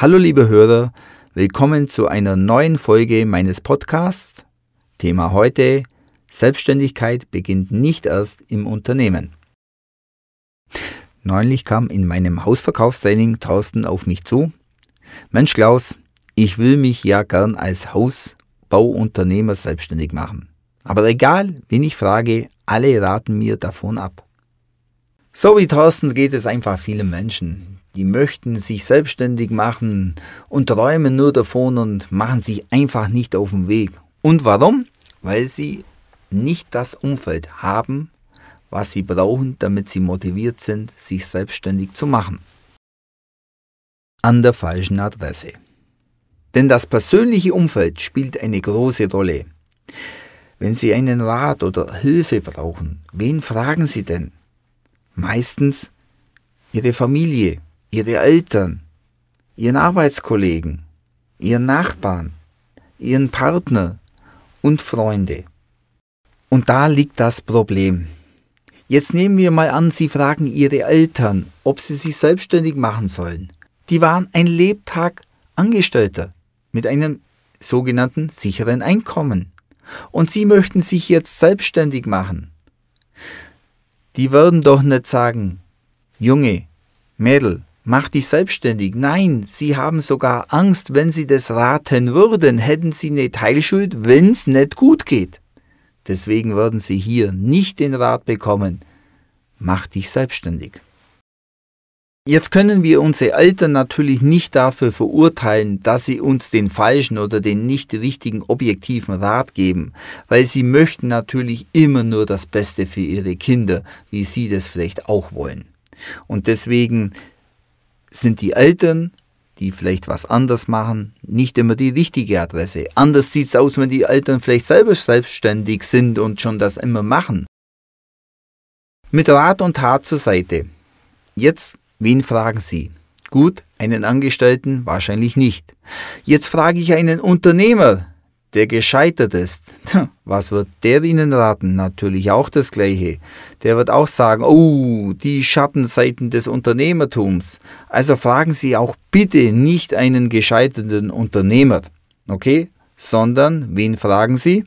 Hallo liebe Hörer, willkommen zu einer neuen Folge meines Podcasts. Thema heute, Selbstständigkeit beginnt nicht erst im Unternehmen. Neulich kam in meinem Hausverkaufstraining Thorsten auf mich zu. Mensch Klaus, ich will mich ja gern als Hausbauunternehmer selbstständig machen. Aber egal, wen ich frage, alle raten mir davon ab. So wie Thorsten geht es einfach vielen Menschen. Die möchten sich selbstständig machen und träumen nur davon und machen sich einfach nicht auf den Weg. Und warum? Weil sie nicht das Umfeld haben, was sie brauchen, damit sie motiviert sind, sich selbstständig zu machen. An der falschen Adresse. Denn das persönliche Umfeld spielt eine große Rolle. Wenn Sie einen Rat oder Hilfe brauchen, wen fragen Sie denn? Meistens Ihre Familie, Ihre Eltern, Ihren Arbeitskollegen, Ihren Nachbarn, Ihren Partner und Freunde. Und da liegt das Problem. Jetzt nehmen wir mal an, Sie fragen Ihre Eltern, ob Sie sich selbstständig machen sollen. Die waren ein Lebtag Angestellter mit einem sogenannten sicheren Einkommen. Und Sie möchten sich jetzt selbstständig machen. Die würden doch nicht sagen, Junge, Mädel, mach dich selbstständig. Nein, sie haben sogar Angst, wenn sie das raten würden, hätten sie eine Teilschuld, wenn's nicht gut geht. Deswegen würden sie hier nicht den Rat bekommen, mach dich selbstständig. Jetzt können wir unsere Eltern natürlich nicht dafür verurteilen, dass sie uns den falschen oder den nicht richtigen objektiven Rat geben, weil sie möchten natürlich immer nur das Beste für ihre Kinder, wie sie das vielleicht auch wollen. Und deswegen sind die Eltern, die vielleicht was anders machen, nicht immer die richtige Adresse. Anders sieht es aus, wenn die Eltern vielleicht selber selbstständig sind und schon das immer machen. Mit Rat und Tat zur Seite. Jetzt Wen fragen Sie? Gut, einen Angestellten wahrscheinlich nicht. Jetzt frage ich einen Unternehmer, der gescheitert ist. Was wird der Ihnen raten? Natürlich auch das Gleiche. Der wird auch sagen, oh, die Schattenseiten des Unternehmertums. Also fragen Sie auch bitte nicht einen gescheiterten Unternehmer, okay? Sondern wen fragen Sie?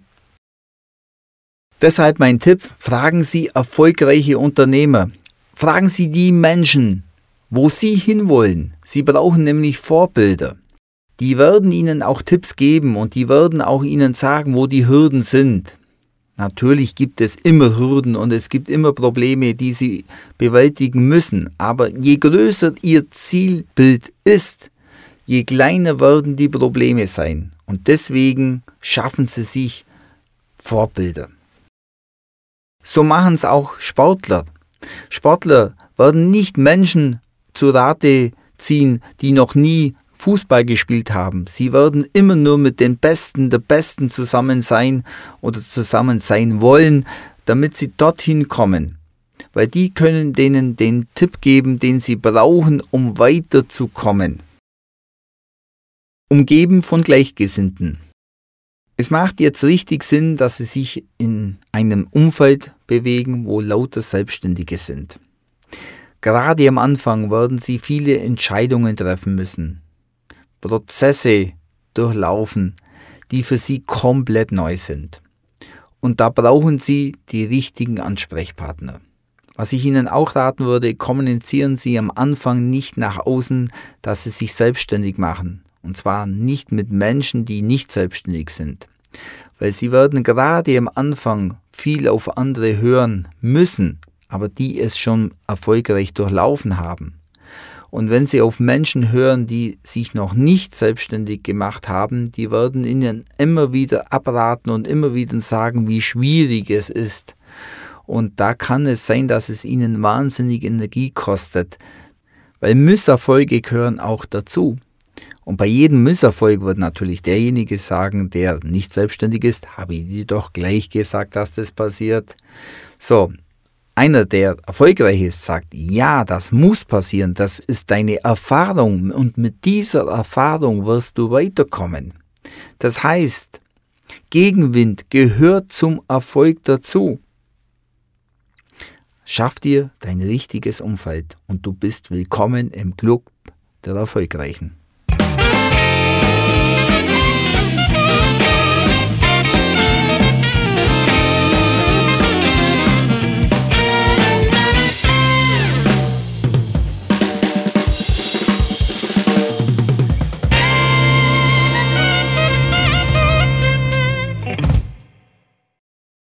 Deshalb mein Tipp, fragen Sie erfolgreiche Unternehmer. Fragen Sie die Menschen, wo Sie hinwollen. Sie brauchen nämlich Vorbilder. Die werden Ihnen auch Tipps geben und die werden auch Ihnen sagen, wo die Hürden sind. Natürlich gibt es immer Hürden und es gibt immer Probleme, die Sie bewältigen müssen, aber je größer Ihr Zielbild ist, je kleiner werden die Probleme sein. Und deswegen schaffen Sie sich Vorbilder. So machen es auch Sportler. Sportler werden nicht Menschen zu Rate ziehen, die noch nie Fußball gespielt haben. Sie werden immer nur mit den Besten der Besten zusammen sein oder zusammen sein wollen, damit sie dorthin kommen. Weil die können denen den Tipp geben, den sie brauchen, um weiterzukommen. Umgeben von Gleichgesinnten. Es macht jetzt richtig Sinn, dass sie sich in einem Umfeld bewegen, wo lauter Selbstständige sind. Gerade am Anfang werden Sie viele Entscheidungen treffen müssen, Prozesse durchlaufen, die für Sie komplett neu sind. Und da brauchen Sie die richtigen Ansprechpartner. Was ich Ihnen auch raten würde, kommunizieren Sie am Anfang nicht nach außen, dass Sie sich selbstständig machen. Und zwar nicht mit Menschen, die nicht selbstständig sind. Weil Sie werden gerade am Anfang viel auf andere hören müssen, aber die es schon erfolgreich durchlaufen haben. Und wenn Sie auf Menschen hören, die sich noch nicht selbstständig gemacht haben, die werden Ihnen immer wieder abraten und immer wieder sagen, wie schwierig es ist. Und da kann es sein, dass es Ihnen wahnsinnig Energie kostet, weil Misserfolge gehören auch dazu. Und bei jedem Misserfolg wird natürlich derjenige sagen, der nicht selbstständig ist, habe ich dir doch gleich gesagt, dass das passiert. So, einer, der erfolgreich ist, sagt, ja, das muss passieren, das ist deine Erfahrung und mit dieser Erfahrung wirst du weiterkommen. Das heißt, Gegenwind gehört zum Erfolg dazu. Schaff dir dein richtiges Umfeld und du bist willkommen im Club der Erfolgreichen.